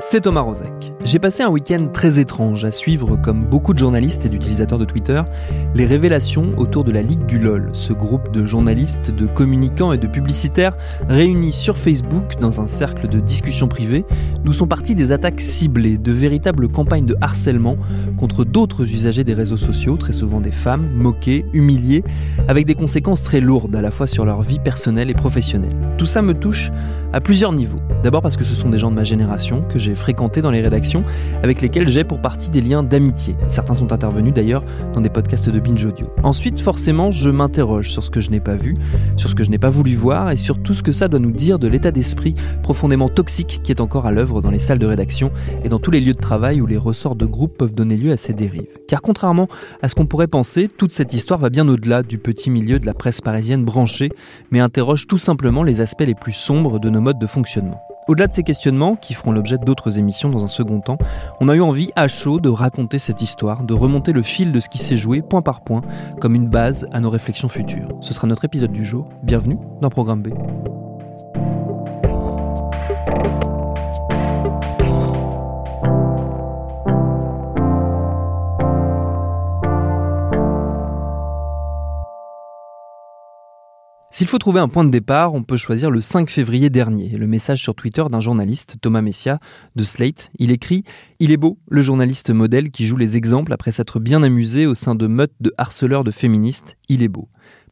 C'est Thomas Rozek. J'ai passé un week-end très étrange à suivre, comme beaucoup de journalistes et d'utilisateurs de Twitter, les révélations autour de la Ligue du LOL, ce groupe de journalistes, de communicants et de publicitaires réunis sur Facebook dans un cercle de discussion privée, d'où sont parties des attaques ciblées, de véritables campagnes de harcèlement contre d'autres usagers des réseaux sociaux, très souvent des femmes, moquées, humiliées, avec des conséquences très lourdes à la fois sur leur vie personnelle et professionnelle. Tout ça me touche à plusieurs niveaux. D'abord parce que ce sont des gens de ma génération que j'ai fréquentés dans les rédactions, avec lesquels j'ai pour partie des liens d'amitié. Certains sont intervenus d'ailleurs dans des podcasts de Binge Audio. Ensuite, forcément, je m'interroge sur ce que je n'ai pas vu, sur ce que je n'ai pas voulu voir et sur tout ce que ça doit nous dire de l'état d'esprit profondément toxique qui est encore à l'œuvre dans les salles de rédaction et dans tous les lieux de travail où les ressorts de groupe peuvent donner lieu à ces dérives. Car contrairement à ce qu'on pourrait penser, toute cette histoire va bien au-delà du petit milieu de la presse parisienne branchée, mais interroge tout simplement les aspects les plus sombres de nos modes de fonctionnement. Au-delà de ces questionnements, qui feront l'objet d'autres émissions dans un second temps, on a eu envie à chaud de raconter cette histoire, de remonter le fil de ce qui s'est joué point par point, comme une base à nos réflexions futures. Ce sera notre épisode du jour. Bienvenue dans Programme B. S'il faut trouver un point de départ, on peut choisir le 5 février dernier, le message sur Twitter d'un journaliste, Thomas Messia, de Slate. Il écrit Il est beau, le journaliste modèle qui joue les exemples après s'être bien amusé au sein de meutes de harceleurs de féministes. Il est beau.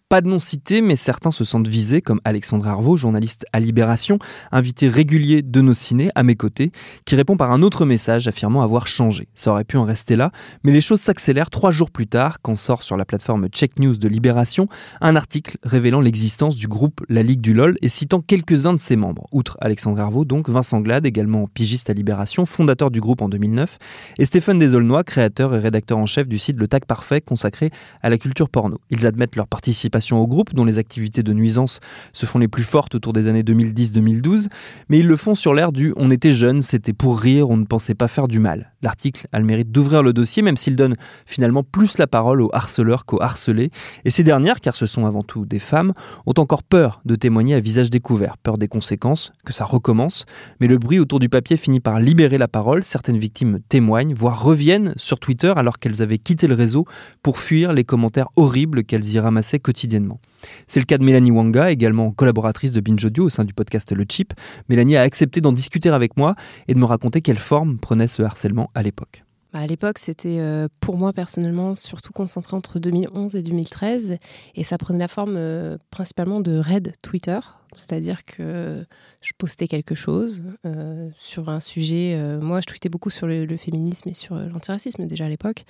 Pas de nom cité, mais certains se sentent visés, comme Alexandre Arvaux, journaliste à Libération, invité régulier de nos ciné, à mes côtés, qui répond par un autre message affirmant avoir changé. Ça aurait pu en rester là, mais les choses s'accélèrent trois jours plus tard, quand sort sur la plateforme Check News de Libération un article révélant l'existence du groupe La Ligue du LOL et citant quelques-uns de ses membres. Outre Alexandre Arvaux, donc Vincent Glade, également pigiste à Libération, fondateur du groupe en 2009, et Stéphane Desaulnois, créateur et rédacteur en chef du site Le Tag Parfait, consacré à la culture porno. Ils admettent leur participation au groupe, dont les activités de nuisance se font les plus fortes autour des années 2010-2012, mais ils le font sur l'air du on était jeunes, c'était pour rire, on ne pensait pas faire du mal. L'article a le mérite d'ouvrir le dossier, même s'il donne finalement plus la parole aux harceleurs qu'aux harcelés. Et ces dernières, car ce sont avant tout des femmes, ont encore peur de témoigner à visage découvert, peur des conséquences, que ça recommence. Mais le bruit autour du papier finit par libérer la parole. Certaines victimes témoignent, voire reviennent sur Twitter alors qu'elles avaient quitté le réseau pour fuir les commentaires horribles qu'elles y ramassaient quotidiennement. C'est le cas de Mélanie Wanga, également collaboratrice de Binge Audio au sein du podcast Le Chip. Mélanie a accepté d'en discuter avec moi et de me raconter quelle forme prenait ce harcèlement à l'époque. Bah, à l'époque, c'était euh, pour moi personnellement surtout concentré entre 2011 et 2013 et ça prenait la forme euh, principalement de raid Twitter. C'est-à-dire que je postais quelque chose euh, sur un sujet. moi, je tweetais beaucoup sur le, le féminisme et sur l'antiracisme déjà à l'époque.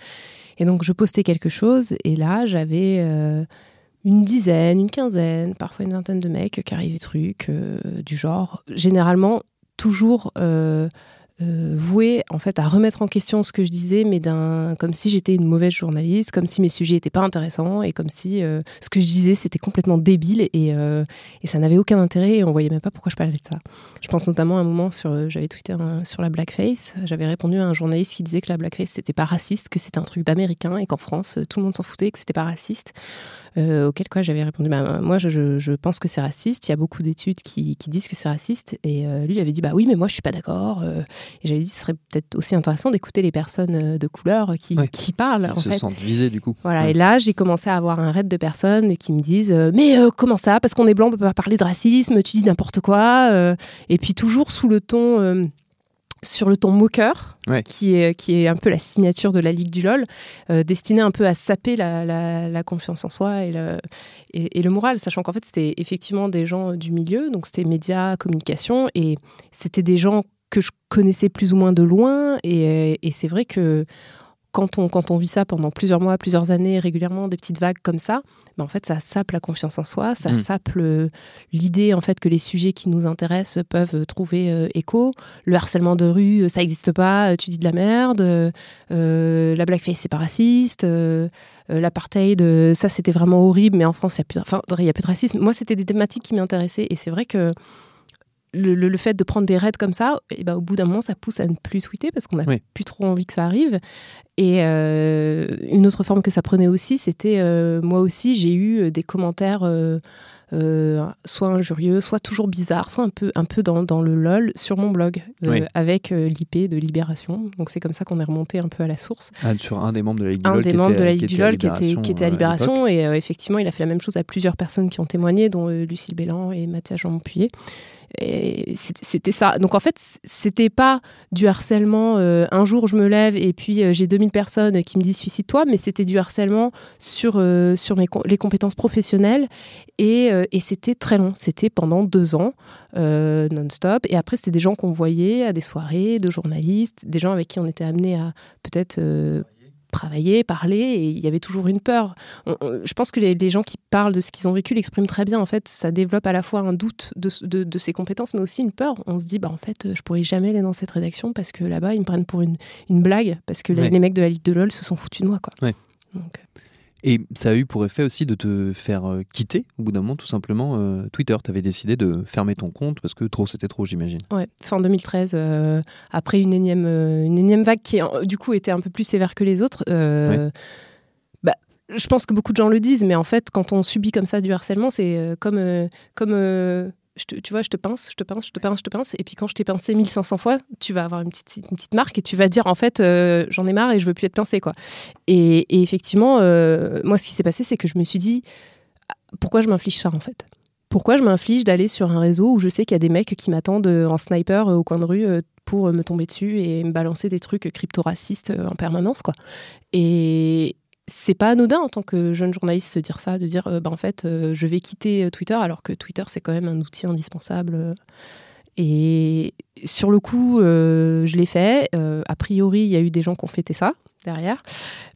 Et donc, je postais quelque chose. Et là, j'avais une dizaine, une quinzaine, parfois une vingtaine de mecs qui arrivaient trucs du genre. Généralement, toujours euh, vouée en fait à remettre en question ce que je disais, mais comme si j'étais une mauvaise journaliste, comme si mes sujets n'étaient pas intéressants et comme si euh, ce que je disais c'était complètement débile et, euh, et ça n'avait aucun intérêt et on voyait même pas pourquoi je parlais de ça. Je pense notamment à un moment sur, j'avais tweeté sur la blackface, j'avais répondu à un journaliste qui disait que la blackface c'était pas raciste, que c'était un truc d'américain et qu'en France tout le monde s'en foutait, que c'était pas raciste. Euh, auquel quoi j'avais répondu bah, moi je, je, pense que c'est raciste. Il y a beaucoup d'études qui, qui, disent que c'est raciste. Et euh, lui il avait dit bah oui mais moi je suis pas d'accord euh. et j'avais dit ce serait peut-être aussi intéressant d'écouter les personnes de couleur qui, qui parlent qui se sentent visées du coup. Voilà et là j'ai commencé à avoir un raid de personnes qui me disent mais comment ça? Parce qu'on est blanc on peut pas parler de racisme tu dis n'importe quoi et puis toujours sous le ton sur le ton moqueur, qui, est, qui est un peu la signature de la Ligue du LOL, euh, destiné un peu à saper la, confiance en soi et le, et, le moral, sachant qu'en fait, c'était effectivement des gens du milieu, donc c'était médias, communication, et c'était des gens que je connaissais plus ou moins de loin, et, et c'est vrai que quand on, quand on vit ça pendant plusieurs mois, plusieurs années, régulièrement, des petites vagues comme ça, ben en fait, ça sape la confiance en soi, ça mm. sape l'idée en fait que les sujets qui nous intéressent peuvent trouver euh, écho. Le harcèlement de rue, euh, ça n'existe pas, euh, tu dis de la merde. la blackface, c'est pas raciste. L'apartheid, ça c'était vraiment horrible, mais en France, il y a plus, enfin, il y a plus de racisme. Moi, c'était des thématiques qui m'intéressaient, et c'est vrai que le, fait de prendre des raids comme ça, et ben, au bout d'un moment, ça pousse à ne plus tweeter parce qu'on n'a plus trop envie que ça arrive. Et euh, une autre forme que ça prenait aussi, c'était euh, moi aussi, j'ai eu euh, des commentaires soit injurieux, soit toujours bizarres, soit un peu, un peu dans, dans le lol sur mon blog avec l'IP de Libération. Donc c'est comme ça qu'on est remonté un peu à la source. Ah, sur un des membres de la Ligue du LOL. Un des membres de la Ligue du LOL qui était, qui était à Libération. et effectivement, il a fait la même chose à plusieurs personnes qui ont témoigné, dont Lucille Bélan et Mathias Jean Montpuyer c'était ça. Donc en fait, c'était pas du harcèlement. Euh, un jour, je me lève et puis euh, j'ai 2000 personnes qui me disent suicide-toi, mais c'était du harcèlement sur, euh, sur mes, les compétences professionnelles. Et, et c'était très long. C'était pendant deux ans, non-stop. Et après, c'était des gens qu'on voyait à des soirées de journalistes, des gens avec qui on était amené à peut-être travailler, parler, et il y avait toujours une peur. je pense que les, gens qui parlent de ce qu'ils ont vécu l'expriment très bien. En fait, ça développe à la fois un doute de, de, ses compétences, mais aussi une peur. On se dit, bah, en fait, je pourrais jamais aller dans cette rédaction parce que là-bas, ils me prennent pour une, une blague, parce que les, mecs de la Ligue de LOL se sont foutus de moi. Quoi. Donc, euh, et ça a eu pour effet aussi de te faire euh, quitter, au bout d'un moment, tout simplement, euh, Twitter. Tu avais décidé de fermer ton compte parce que trop, c'était trop, j'imagine. Ouais, fin 2013, euh, après une énième, une énième vague qui, du coup, était un peu plus sévère que les autres. Bah, je pense que beaucoup de gens le disent, mais en fait, quand on subit comme ça du harcèlement, c'est comme, comme tu vois, je te pince, je te pince, je te pince, je te pince. Et puis quand je t'ai pincé 1500 fois, tu vas avoir une petite, une petite marque et tu vas dire en fait, euh, j'en ai marre et je veux plus être pincé. Quoi. Et, effectivement, euh, moi, ce qui s'est passé, c'est que je me suis dit, ah, pourquoi je m'inflige ça en fait? Pourquoi je m'inflige d'aller sur un réseau où je sais qu'il y a des mecs qui m'attendent euh, en sniper au coin de rue pour me tomber dessus et me balancer des trucs crypto-racistes en permanence quoi. Et, c'est pas anodin en tant que jeune journaliste se dire ça, de dire euh, bah, en fait euh, je vais quitter euh, Twitter alors que Twitter c'est quand même un outil indispensable. Et sur le coup, je l'ai fait. a priori, il y a eu des gens qui ont fêté ça derrière.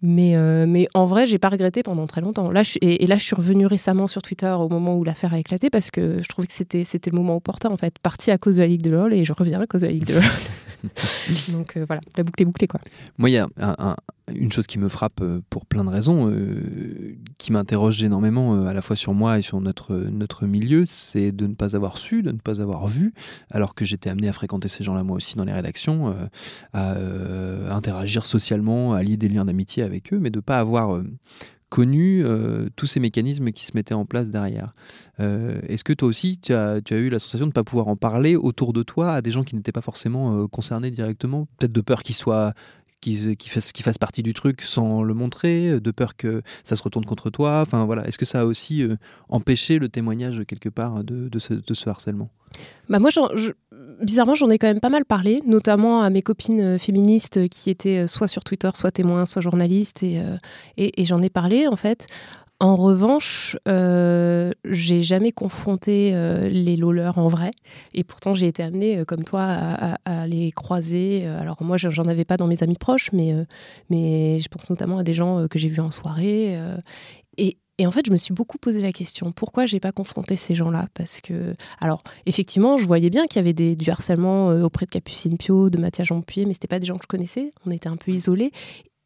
Mais, mais en vrai, j'ai pas regretté pendant très longtemps. Là, et, là, je suis revenue récemment sur Twitter au moment où l'affaire a éclaté parce que je trouvais que c'était, c'était le moment opportun, en fait. Parti à cause de la Ligue de LoL et je reviens à cause de la Ligue de LoL. Donc voilà, la boucle est bouclée, quoi. Moi, il y a un, une chose qui me frappe euh, pour plein de raisons, euh, qui m'interroge énormément euh, à la fois sur moi et sur notre, notre milieu, c'est de ne pas avoir su, de ne pas avoir vu, alors que j'étais amené à fréquenter ces gens-là moi aussi dans les rédactions, à interagir socialement, à lier des liens d'amitié avec eux, mais de ne pas avoir connu tous ces mécanismes qui se mettaient en place derrière. Est-ce que toi aussi, tu as, eu la sensation de ne pas pouvoir en parler autour de toi à des gens qui n'étaient pas forcément concernés directement? Peut-être de peur qu'ils soient qui, qui, fasse, qui fasse partie du truc sans le montrer, euh, de peur que ça se retourne contre toi? Enfin voilà, est-ce que ça a aussi euh, empêché le témoignage quelque part de, ce, harcèlement? Bah moi, bizarrement, j'en ai quand même pas mal parlé, notamment à mes copines euh, féministes qui étaient soit sur Twitter, soit témoins, soit journalistes, et, j'en ai parlé en fait. En revanche, euh, j'ai jamais confronté euh, les loleurs en vrai. Et pourtant, j'ai été amenée, euh, comme toi, à, les croiser. Alors, moi, j'en avais pas dans mes amis proches, mais je pense notamment à des gens que j'ai vus en soirée. Et, en fait, je me suis beaucoup posé la question pourquoi j'ai pas confronté ces gens-là? Parce que, alors, effectivement, je voyais bien qu'il y avait des, du harcèlement euh, auprès de Capucine Pio, de Mathias Jean-Puy, mais c'était pas des gens que je connaissais. On était un peu isolés.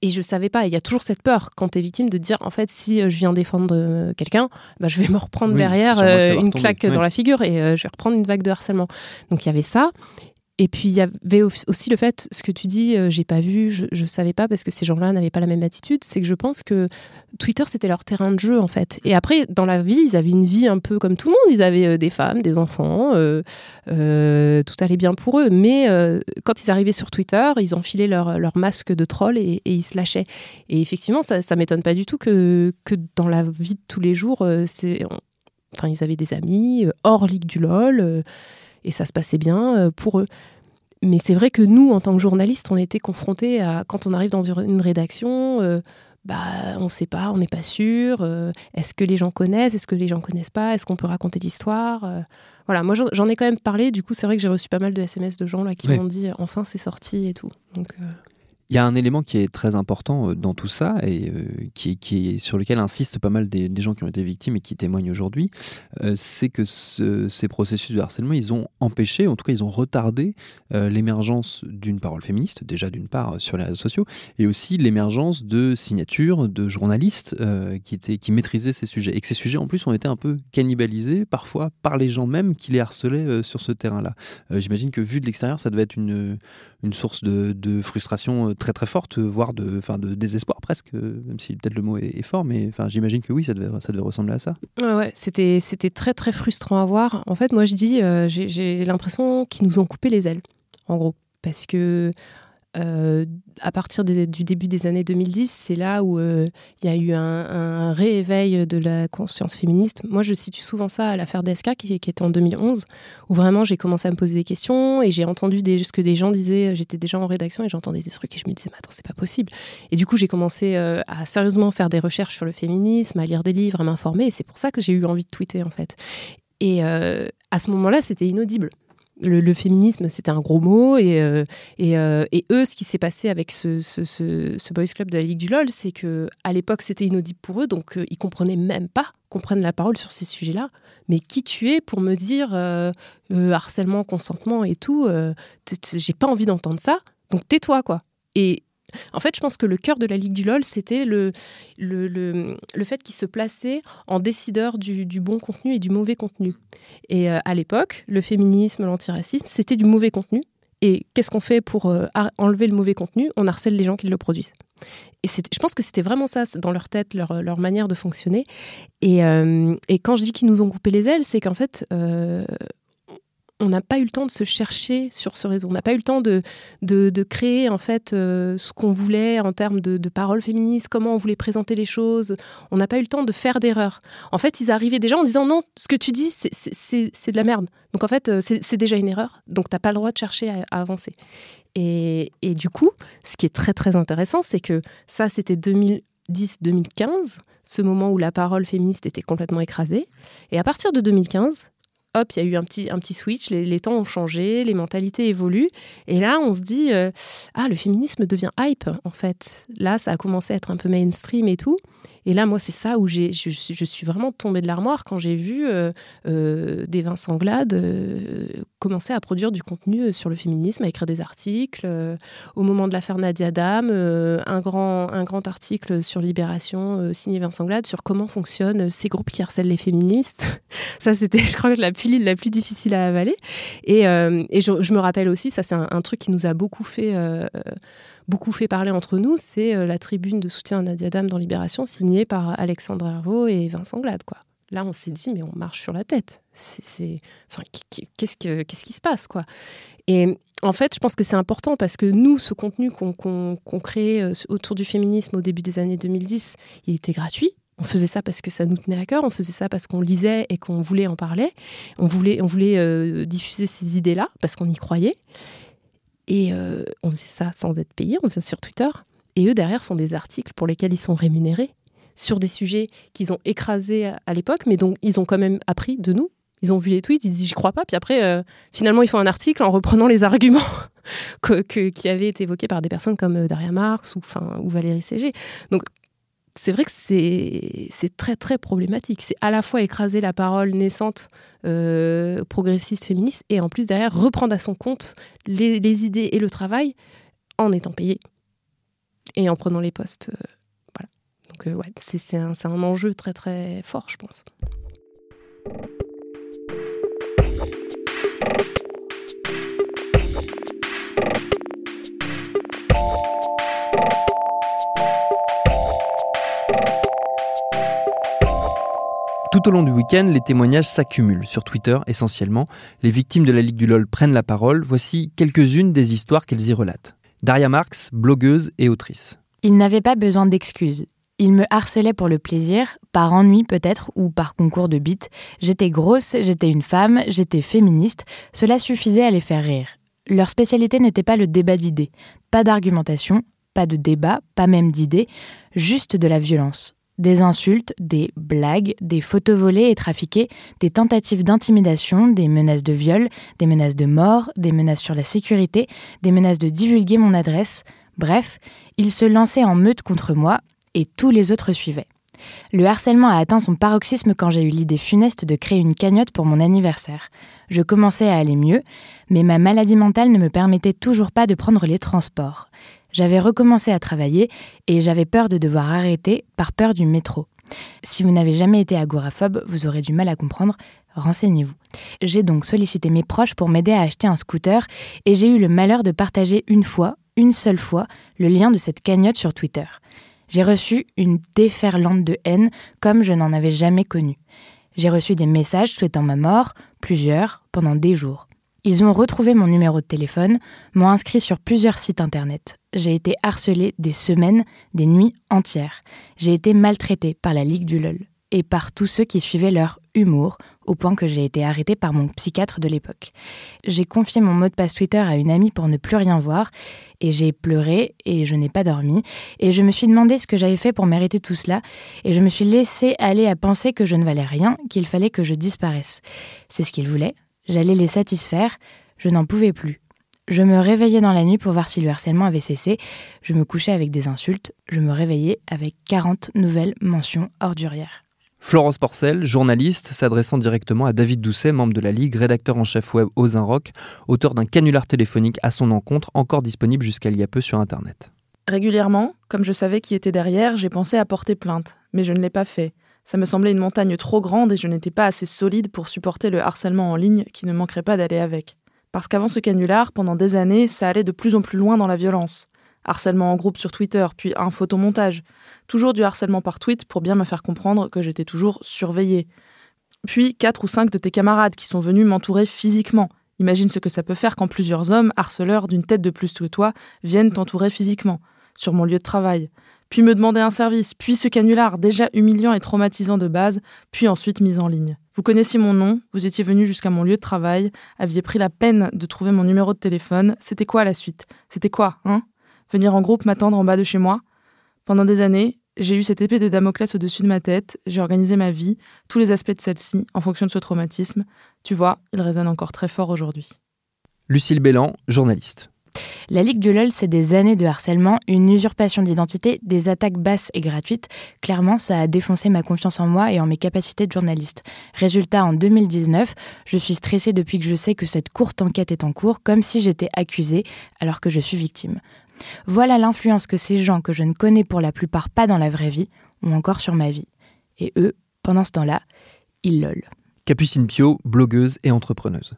Et je savais pas. Il y a toujours cette peur quand tu es victime de dire en fait, si euh, je viens défendre euh, quelqu'un, bah, je vais me reprendre derrière une claque dans la figure et je vais reprendre une vague de harcèlement. Donc il y avait ça. Et puis il y avait aussi le fait, ce que tu dis, euh, j'ai pas vu, je, je savais pas parce que ces gens-là n'avaient pas la même attitude, c'est que je pense que Twitter c'était leur terrain de jeu en fait. Et après, dans la vie, ils avaient une vie un peu comme tout le monde, ils avaient euh, des femmes, des enfants, euh, tout allait bien pour eux. Mais quand ils arrivaient sur Twitter, ils enfilaient leur, leur masque de troll et, ils se lâchaient. Et effectivement, ça, ça m'étonne pas du tout que, que dans la vie de tous les jours, enfin, ils avaient des amis hors Ligue du LOL et ça se passait bien euh, pour eux. Mais c'est vrai que nous, en tant que journalistes, on était confrontés à, quand on arrive dans une rédaction, euh, bah, on ne sait pas, on n'est pas sûr. Euh, est-ce que les gens connaissent Est-ce que les gens connaissent pas Est-ce qu'on peut raconter l'histoire Voilà, moi j'en ai quand même parlé. Du coup, c'est vrai que j'ai reçu pas mal de SMS de gens là qui m'ont dit enfin c'est sorti et tout. Donc, il y a un élément qui est très important euh, dans tout ça et euh, qui, qui, sur lequel insistent pas mal des, gens qui ont été victimes et qui témoignent aujourd'hui, euh, c'est que ces processus de harcèlement, ils ont empêché, en tout cas ils ont retardé l'émergence d'une parole féministe, déjà d'une part sur les réseaux sociaux, et aussi l'émergence de signatures de journalistes qui, étaient, qui maîtrisaient ces sujets. Et que ces sujets en plus ont été un peu cannibalisés parfois par les gens même qui les harcelaient sur ce terrain-là. J'imagine que vu de l'extérieur, ça devait être une, source de frustration très très forte, voire de, fin, de désespoir presque, même si peut-être le mot est, fort, mais j'imagine que oui, ça devait, ça devait ressembler à ça. Ouais, ouais c'était, c'était très très frustrant à voir. En fait, moi je dis, euh, j'ai, l'impression qu'ils nous ont coupé les ailes, en gros. Parce que euh, à partir du début des années 2010, c'est là où euh, il y a eu un, rééveil de la conscience féministe. Moi, je situe souvent ça à l'affaire DSK, qui, était en 2011, où vraiment j'ai commencé à me poser des questions et j'ai entendu ce que des gens disaient. J'étais déjà en rédaction et j'entendais des trucs et je me disais, mais attends, c'est pas possible. Et du coup, j'ai commencé euh, à sérieusement faire des recherches sur le féminisme, à lire des livres, à m'informer. Et c'est pour ça que j'ai eu envie de tweeter, en fait. Et à ce moment-là, c'était inaudible le, féminisme, c'était un gros mot. Et, euh, euh, et, eux, ce qui s'est passé avec ce, ce, Boys Club de la Ligue du LOL, c'est que à l'époque, c'était inaudible pour eux, donc euh, ils comprenaient même pas qu'on prenne la parole sur ces sujets-là. Mais qui tu es pour me dire harcèlement, consentement et tout J'ai pas envie d'entendre ça, donc tais-toi, quoi. Et en fait, je pense que le cœur de la Ligue du LOL, c'était le, le, fait qu'il se plaçait en décideur du, bon contenu et du mauvais contenu. Et euh, à l'époque, le féminisme, l'antiracisme, c'était du mauvais contenu. Et qu'est-ce qu'on fait pour euh, enlever le mauvais contenu? On harcèle les gens qui le produisent. Et je pense que c'était vraiment ça dans leur tête, leur, manière de fonctionner. Et, euh, et, quand je dis qu'ils nous ont coupé les ailes, c'est qu'en fait, on n'a pas eu le temps de se chercher sur ce réseau. On n'a pas eu le temps de, de, créer en fait euh, ce qu'on voulait en termes de, de paroles féministes, comment on voulait présenter les choses. On n'a pas eu le temps de faire d'erreurs. En fait, ils arrivaient déjà en disant non, ce que tu dis, c'est de la merde. Donc en fait, euh, c'est déjà une erreur. Donc tu n'as pas le droit de chercher à, avancer. Et, et, du coup, ce qui est très très intéressant, c'est que ça, c'était 2010-2015, ce moment où la parole féministe était complètement écrasée. Et à partir de 2015, hop, il y a eu un petit, un petit switch, les, temps ont changé, les mentalités évoluent. Et là, on se dit, euh, ah, le féminisme devient hype, en fait. Là, ça a commencé à être un peu mainstream et tout. Et là, moi, c'est ça où je, je, suis vraiment tombée de l'armoire quand j'ai vu euh, euh, des Vincent Glade euh, commencer à produire du contenu sur le féminisme, à écrire des articles. au moment de l'affaire Nadia Dam, un, grand, un grand article sur Libération signé Vincent Glade sur comment fonctionnent ces groupes qui harcèlent les féministes. ça, c'était, je crois, la pilule la plus difficile à avaler. Et, et je, me rappelle aussi, ça, c'est un, truc qui nous a beaucoup fait beaucoup fait parler entre nous, c'est euh, la tribune de soutien à Nadia Dame dans Libération, signée par Alexandre Hervaux et Vincent Glade. Là, on s'est dit, mais on marche sur la tête. Enfin, qu'est-ce, que, qu'est-ce qui se passe quoi? Et en fait, je pense que c'est important parce que nous, ce contenu qu'on, crée euh, autour du féminisme au début des années 2010, il était gratuit. On faisait ça parce que ça nous tenait à cœur, on faisait ça parce qu'on lisait et qu'on voulait en parler, on voulait, on voulait euh, diffuser ces idées-là parce qu'on y croyait. Et euh, on faisait ça sans être payé, on faisait ça sur Twitter. Et eux, derrière, font des articles pour lesquels ils sont rémunérés sur des sujets qu'ils ont écrasés à, l'époque, mais dont ils ont quand même appris de nous. Ils ont vu les tweets, ils disent j'y crois pas, puis après, euh, finalement, ils font un article en reprenant les arguments que, qui avaient été évoqués par des personnes comme euh, Daria Marx ou, ou Valérie Ségé. Donc, c'est vrai que c'est très très problématique. C'est à la fois écraser la parole naissante euh, progressiste féministe et en plus derrière reprendre à son compte les, idées et le travail en étant payé et en prenant les postes. Euh, voilà. Donc euh, ouais, c'est un, un enjeu très très fort, je pense. Tout au long du week-end, les témoignages s'accumulent sur Twitter essentiellement. Les victimes de la Ligue du LOL prennent la parole. Voici quelques-unes des histoires qu'elles y relatent. Daria Marx, blogueuse et autrice. Il n'avait pas besoin d'excuses. Il me harcelait pour le plaisir, par ennui peut-être, ou par concours de bite. J'étais grosse, j'étais une femme, j'étais féministe. Cela suffisait à les faire rire. Leur spécialité n'était pas le débat d'idées. Pas d'argumentation, pas de débat, pas même d'idées, juste de la violence. Des insultes, des blagues, des photos volées et trafiquées, des tentatives d'intimidation, des menaces de viol, des menaces de mort, des menaces sur la sécurité, des menaces de divulguer mon adresse. Bref, ils se lançaient en meute contre moi et tous les autres suivaient. Le harcèlement a atteint son paroxysme quand j'ai eu l'idée funeste de créer une cagnotte pour mon anniversaire. Je commençais à aller mieux, mais ma maladie mentale ne me permettait toujours pas de prendre les transports. J'avais recommencé à travailler et j'avais peur de devoir arrêter par peur du métro. Si vous n'avez jamais été agoraphobe, vous aurez du mal à comprendre, renseignez-vous. J'ai donc sollicité mes proches pour m'aider à acheter un scooter et j'ai eu le malheur de partager une fois, une seule fois, le lien de cette cagnotte sur Twitter. J'ai reçu une déferlante de haine comme je n'en avais jamais connue. J'ai reçu des messages souhaitant ma mort, plusieurs, pendant des jours. Ils ont retrouvé mon numéro de téléphone, m'ont inscrit sur plusieurs sites internet. J'ai été harcelée des semaines, des nuits entières. J'ai été maltraitée par la Ligue du LOL et par tous ceux qui suivaient leur humour, au point que j'ai été arrêtée par mon psychiatre de l'époque. J'ai confié mon mot de passe Twitter à une amie pour ne plus rien voir, et j'ai pleuré, et je n'ai pas dormi, et je me suis demandé ce que j'avais fait pour mériter tout cela, et je me suis laissée aller à penser que je ne valais rien, qu'il fallait que je disparaisse. C'est ce qu'ils voulaient, J'allais les satisfaire, je n'en pouvais plus. Je me réveillais dans la nuit pour voir si le harcèlement avait cessé, je me couchais avec des insultes, je me réveillais avec 40 nouvelles mentions ordurières. Florence Porcel, journaliste, s'adressant directement à David Doucet, membre de la Ligue, rédacteur en chef web aux Rock, auteur d'un canular téléphonique à son encontre, encore disponible jusqu'à il y a peu sur Internet. Régulièrement, comme je savais qui était derrière, j'ai pensé à porter plainte, mais je ne l'ai pas fait. Ça me semblait une montagne trop grande et je n'étais pas assez solide pour supporter le harcèlement en ligne qui ne manquerait pas d'aller avec. Parce qu'avant ce canular, pendant des années, ça allait de plus en plus loin dans la violence. Harcèlement en groupe sur Twitter, puis un photomontage. Toujours du harcèlement par tweet pour bien me faire comprendre que j'étais toujours surveillée. Puis quatre ou cinq de tes camarades qui sont venus m'entourer physiquement. Imagine ce que ça peut faire quand plusieurs hommes, harceleurs d'une tête de plus que toi, viennent t'entourer physiquement, sur mon lieu de travail puis me demander un service, puis ce canular déjà humiliant et traumatisant de base, puis ensuite mis en ligne. Vous connaissiez mon nom, vous étiez venu jusqu'à mon lieu de travail, aviez pris la peine de trouver mon numéro de téléphone, c'était quoi la suite? C'était quoi, hein? Venir en groupe m'attendre en bas de chez moi? Pendant des années, j'ai eu cette épée de Damoclès au-dessus de ma tête, j'ai organisé ma vie, tous les aspects de celle-ci, en fonction de ce traumatisme. Tu vois, il résonne encore très fort aujourd'hui. Lucille Bélan, journaliste. La Ligue du LOL, c'est des années de harcèlement, une usurpation d'identité, des attaques basses et gratuites. Clairement, ça a défoncé ma confiance en moi et en mes capacités de journaliste. Résultat, en 2019, je suis stressée depuis que je sais que cette courte enquête est en cours, comme si j'étais accusée alors que je suis victime. Voilà l'influence que ces gens que je ne connais pour la plupart pas dans la vraie vie ont encore sur ma vie. Et eux, pendant ce temps-là, ils lol. Capucine Pio, blogueuse et entrepreneuse.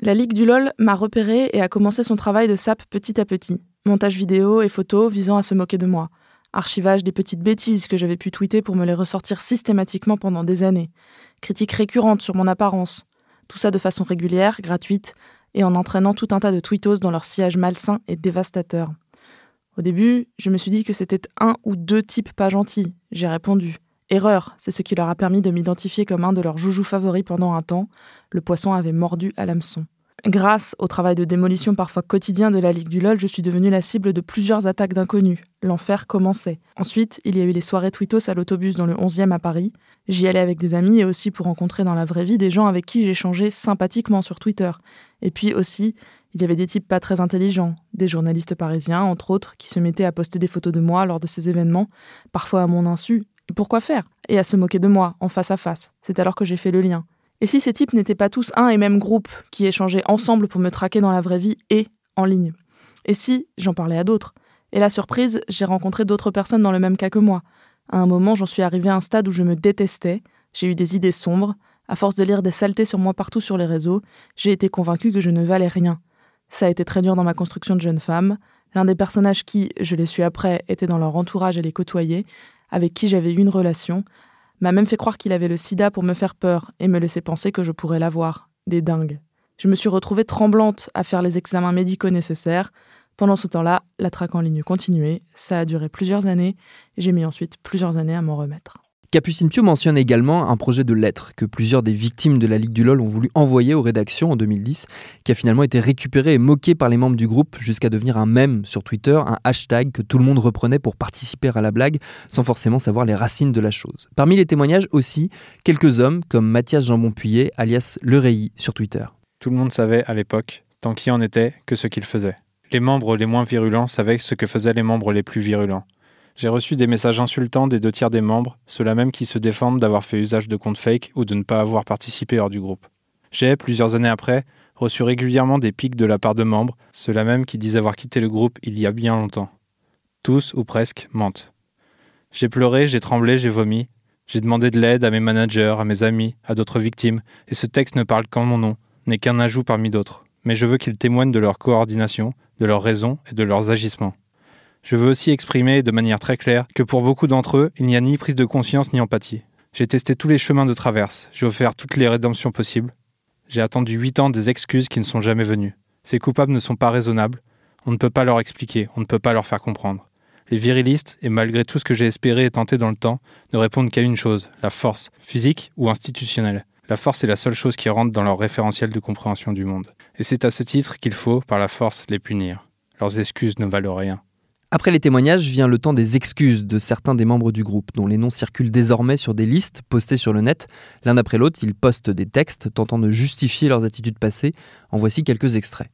La Ligue du LOL m'a repéré et a commencé son travail de sap petit à petit. Montage vidéo et photos visant à se moquer de moi. Archivage des petites bêtises que j'avais pu tweeter pour me les ressortir systématiquement pendant des années. Critiques récurrentes sur mon apparence. Tout ça de façon régulière, gratuite, et en entraînant tout un tas de tweetos dans leur sillage malsain et dévastateur. Au début, je me suis dit que c'était un ou deux types pas gentils. J'ai répondu. Erreur, c'est ce qui leur a permis de m'identifier comme un de leurs joujoux favoris pendant un temps. Le poisson avait mordu à l'hameçon. Grâce au travail de démolition parfois quotidien de la Ligue du LOL, je suis devenue la cible de plusieurs attaques d'inconnus. L'enfer commençait. Ensuite, il y a eu les soirées Twitos à l'autobus dans le 11e à Paris. J'y allais avec des amis et aussi pour rencontrer dans la vraie vie des gens avec qui j'échangeais sympathiquement sur Twitter. Et puis aussi, Il y avait des types pas très intelligents, des journalistes parisiens, entre autres, qui se mettaient à poster des photos de moi lors de ces événements, parfois à mon insu. Pourquoi faire Et à se moquer de moi, en face à face. C'est alors que j'ai fait le lien. Et si ces types n'étaient pas tous un et même groupe, qui échangeaient ensemble pour me traquer dans la vraie vie et en ligne? Et si j'en parlais à d'autres Et la surprise, j'ai rencontré d'autres personnes dans le même cas que moi. À un moment, j'en suis arrivé à un stade où je me détestais, j'ai eu des idées sombres, à force de lire des saletés sur moi partout sur les réseaux, j'ai été convaincu que je ne valais rien. Ça a été très dur dans ma construction de jeune femme. L'un des personnages qui, je l'ai su après, était dans leur entourage et les côtoyer, avec qui j'avais eu une relation, m'a même fait croire qu'il avait le sida pour me faire peur et me laisser penser que je pourrais l'avoir. Des dingues. Je me suis retrouvée tremblante à faire les examens médicaux nécessaires. Pendant ce temps-là, la traque en ligne continuait. Ça a duré plusieurs années j'ai mis ensuite plusieurs années à m'en remettre. Capucine Pio mentionne également un projet de lettre que plusieurs des victimes de la Ligue du LOL ont voulu envoyer aux rédactions en 2010, qui a finalement été récupéré et moqué par les membres du groupe jusqu'à devenir un mème sur Twitter, un hashtag que tout le monde reprenait pour participer à la blague sans forcément savoir les racines de la chose. Parmi les témoignages aussi, quelques hommes comme Mathias Jambon-Puyer, alias Le sur Twitter. Tout le monde savait à l'époque, tant qui en était, que ce qu'il faisait. Les membres les moins virulents savaient ce que faisaient les membres les plus virulents. J'ai reçu des messages insultants des deux tiers des membres, ceux-là même qui se défendent d'avoir fait usage de comptes fake ou de ne pas avoir participé hors du groupe. J'ai, plusieurs années après, reçu régulièrement des pics de la part de membres, ceux-là même qui disent avoir quitté le groupe il y a bien longtemps. Tous, ou presque, mentent. J'ai pleuré, j'ai tremblé, j'ai vomi. J'ai demandé de l'aide à mes managers, à mes amis, à d'autres victimes, et ce texte ne parle qu'en mon nom, n'est qu'un ajout parmi d'autres. Mais je veux qu'il témoigne de leur coordination, de leurs raisons et de leurs agissements. Je veux aussi exprimer de manière très claire que pour beaucoup d'entre eux, il n'y a ni prise de conscience ni empathie. J'ai testé tous les chemins de traverse, j'ai offert toutes les rédemptions possibles. J'ai attendu huit ans des excuses qui ne sont jamais venues. Ces coupables ne sont pas raisonnables, on ne peut pas leur expliquer, on ne peut pas leur faire comprendre. Les virilistes, et malgré tout ce que j'ai espéré et tenté dans le temps, ne répondent qu'à une chose, la force, physique ou institutionnelle. La force est la seule chose qui rentre dans leur référentiel de compréhension du monde. Et c'est à ce titre qu'il faut, par la force, les punir. Leurs excuses ne valent rien. Après les témoignages vient le temps des excuses de certains des membres du groupe, dont les noms circulent désormais sur des listes postées sur le net. L'un après l'autre, ils postent des textes tentant de justifier leurs attitudes passées. En voici quelques extraits.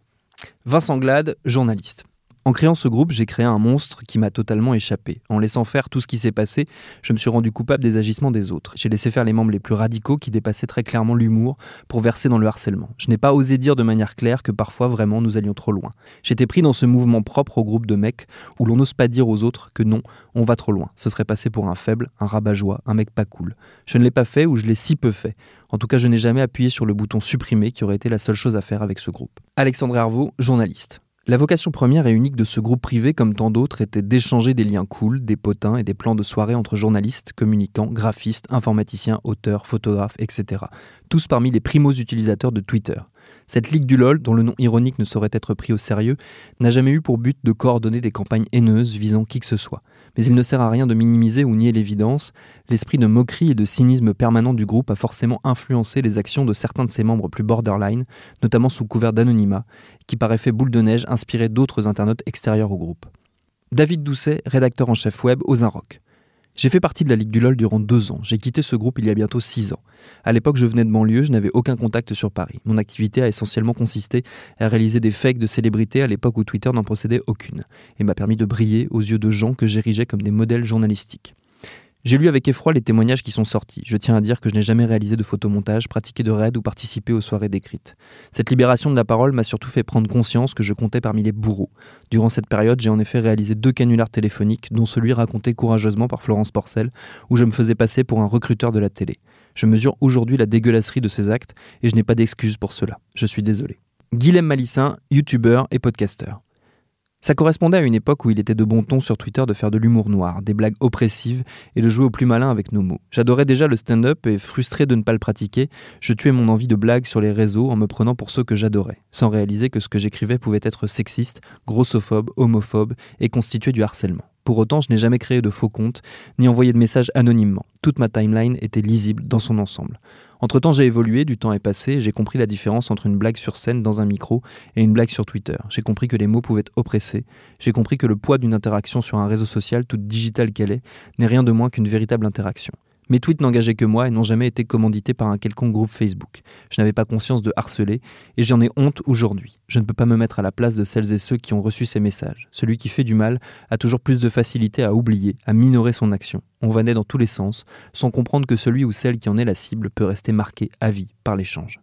Vincent Glade, journaliste. En créant ce groupe, j'ai créé un monstre qui m'a totalement échappé. En laissant faire tout ce qui s'est passé, je me suis rendu coupable des agissements des autres. J'ai laissé faire les membres les plus radicaux qui dépassaient très clairement l'humour pour verser dans le harcèlement. Je n'ai pas osé dire de manière claire que parfois vraiment nous allions trop loin. J'étais pris dans ce mouvement propre au groupe de mecs où l'on n'ose pas dire aux autres que non, on va trop loin. Ce serait passé pour un faible, un rabat-joie, un mec pas cool. Je ne l'ai pas fait ou je l'ai si peu fait. En tout cas, je n'ai jamais appuyé sur le bouton supprimer qui aurait été la seule chose à faire avec ce groupe. Alexandre Hervaux, journaliste. La vocation première et unique de ce groupe privé, comme tant d'autres, était d'échanger des liens cool, des potins et des plans de soirée entre journalistes, communicants, graphistes, informaticiens, auteurs, photographes, etc. Tous parmi les primos utilisateurs de Twitter. Cette Ligue du LOL, dont le nom ironique ne saurait être pris au sérieux, n'a jamais eu pour but de coordonner des campagnes haineuses visant qui que ce soit. Mais il ne sert à rien de minimiser ou nier l'évidence, l'esprit de moquerie et de cynisme permanent du groupe a forcément influencé les actions de certains de ses membres plus borderline, notamment sous couvert d'anonymat, qui par effet boule de neige inspirait d'autres internautes extérieurs au groupe. David Doucet, rédacteur en chef web aux Rock. J'ai fait partie de la Ligue du LOL durant deux ans. J'ai quitté ce groupe il y a bientôt six ans. À l'époque, je venais de banlieue, je n'avais aucun contact sur Paris. Mon activité a essentiellement consisté à réaliser des fakes de célébrités à l'époque où Twitter n'en possédait aucune, et m'a permis de briller aux yeux de gens que j'érigeais comme des modèles journalistiques. J'ai lu avec effroi les témoignages qui sont sortis. Je tiens à dire que je n'ai jamais réalisé de photomontage, pratiqué de raids ou participé aux soirées décrites. Cette libération de la parole m'a surtout fait prendre conscience que je comptais parmi les bourreaux. Durant cette période, j'ai en effet réalisé deux canulars téléphoniques, dont celui raconté courageusement par Florence Porcel, où je me faisais passer pour un recruteur de la télé. Je mesure aujourd'hui la dégueulasserie de ces actes et je n'ai pas d'excuses pour cela. Je suis désolé. Guilhem Malissin, youtubeur et podcasteur. Ça correspondait à une époque où il était de bon ton sur Twitter de faire de l'humour noir, des blagues oppressives et de jouer au plus malin avec nos mots. J'adorais déjà le stand-up et frustré de ne pas le pratiquer, je tuais mon envie de blague sur les réseaux en me prenant pour ceux que j'adorais, sans réaliser que ce que j'écrivais pouvait être sexiste, grossophobe, homophobe et constituer du harcèlement. Pour autant, je n'ai jamais créé de faux comptes, ni envoyé de messages anonymement. Toute ma timeline était lisible dans son ensemble. Entre-temps, j'ai évolué, du temps est passé, j'ai compris la différence entre une blague sur scène dans un micro et une blague sur Twitter. J'ai compris que les mots pouvaient oppresser. J'ai compris que le poids d'une interaction sur un réseau social, toute digitale qu'elle est, n'est rien de moins qu'une véritable interaction. Mes tweets n'engageaient que moi et n'ont jamais été commandités par un quelconque groupe Facebook. Je n'avais pas conscience de harceler et j'en ai honte aujourd'hui. Je ne peux pas me mettre à la place de celles et ceux qui ont reçu ces messages. Celui qui fait du mal a toujours plus de facilité à oublier, à minorer son action. On va dans tous les sens, sans comprendre que celui ou celle qui en est la cible peut rester marqué à vie par l'échange.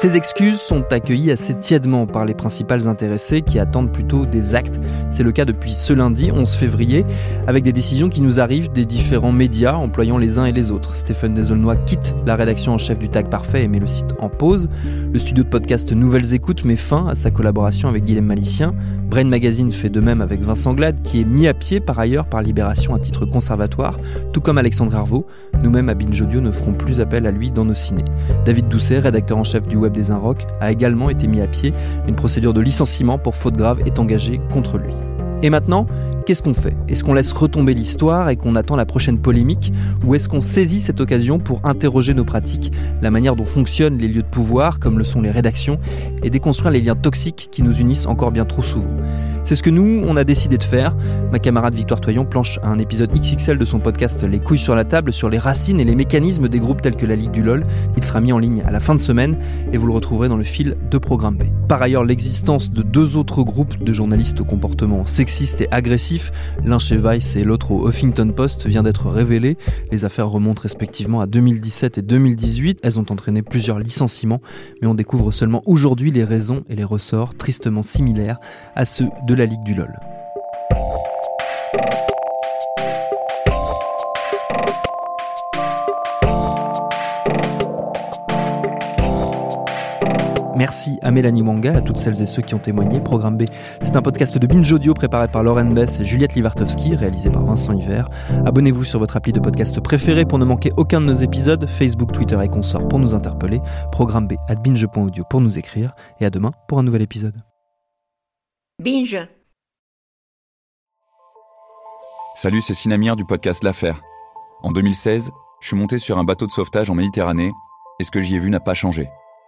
Ces excuses sont accueillies assez tièdement par les principales intéressées qui attendent plutôt des actes. C'est le cas depuis ce lundi 11 février, avec des décisions qui nous arrivent des différents médias employant les uns et les autres. Stéphane Desaulnois quitte la rédaction en chef du Tag Parfait et met le site en pause. Le studio de podcast Nouvelles Écoutes met fin à sa collaboration avec Guillaume Malicien. Brain Magazine fait de même avec Vincent Glade, qui est mis à pied par ailleurs par Libération à titre conservatoire, tout comme Alexandre Hervaux. Nous-mêmes à Binge Audio ne ferons plus appel à lui dans nos ciné. David Doucet, rédacteur en chef du web des Inrocks a également été mis à pied. Une procédure de licenciement pour faute grave est engagée contre lui. Et maintenant, qu'est-ce qu'on fait? Est-ce qu'on laisse retomber l'histoire et qu'on attend la prochaine polémique? Ou est-ce qu'on saisit cette occasion pour interroger nos pratiques, la manière dont fonctionnent les lieux de pouvoir, comme le sont les rédactions, et déconstruire les liens toxiques qui nous unissent encore bien trop souvent? C'est ce que nous, on a décidé de faire. Ma camarade Victoire Toyon planche un épisode XXL de son podcast Les couilles sur la table sur les racines et les mécanismes des groupes tels que la Ligue du LOL. Il sera mis en ligne à la fin de semaine et vous le retrouverez dans le fil de Programme B. Par ailleurs, l'existence de deux autres groupes de journalistes au comportement sexiste et agressif, l'un chez Vice et l'autre au Huffington Post, vient d'être révélée. Les affaires remontent respectivement à 2017 et 2018. Elles ont entraîné plusieurs licenciements, mais on découvre seulement aujourd'hui les raisons et les ressorts tristement similaires à ceux de la Ligue du LOL. Merci à Mélanie Wanga, à toutes celles et ceux qui ont témoigné. Programme B, c'est un podcast de Binge Audio préparé par Lauren Bess et Juliette Livartowski, réalisé par Vincent Hiver. Abonnez-vous sur votre appli de podcast préféré pour ne manquer aucun de nos épisodes, Facebook, Twitter et consorts pour nous interpeller, Programme B at binge.audio pour nous écrire, et à demain pour un nouvel épisode. Binge Salut, c'est Sinamir du podcast L'Affaire. En 2016, je suis monté sur un bateau de sauvetage en Méditerranée et ce que j'y ai vu n'a pas changé.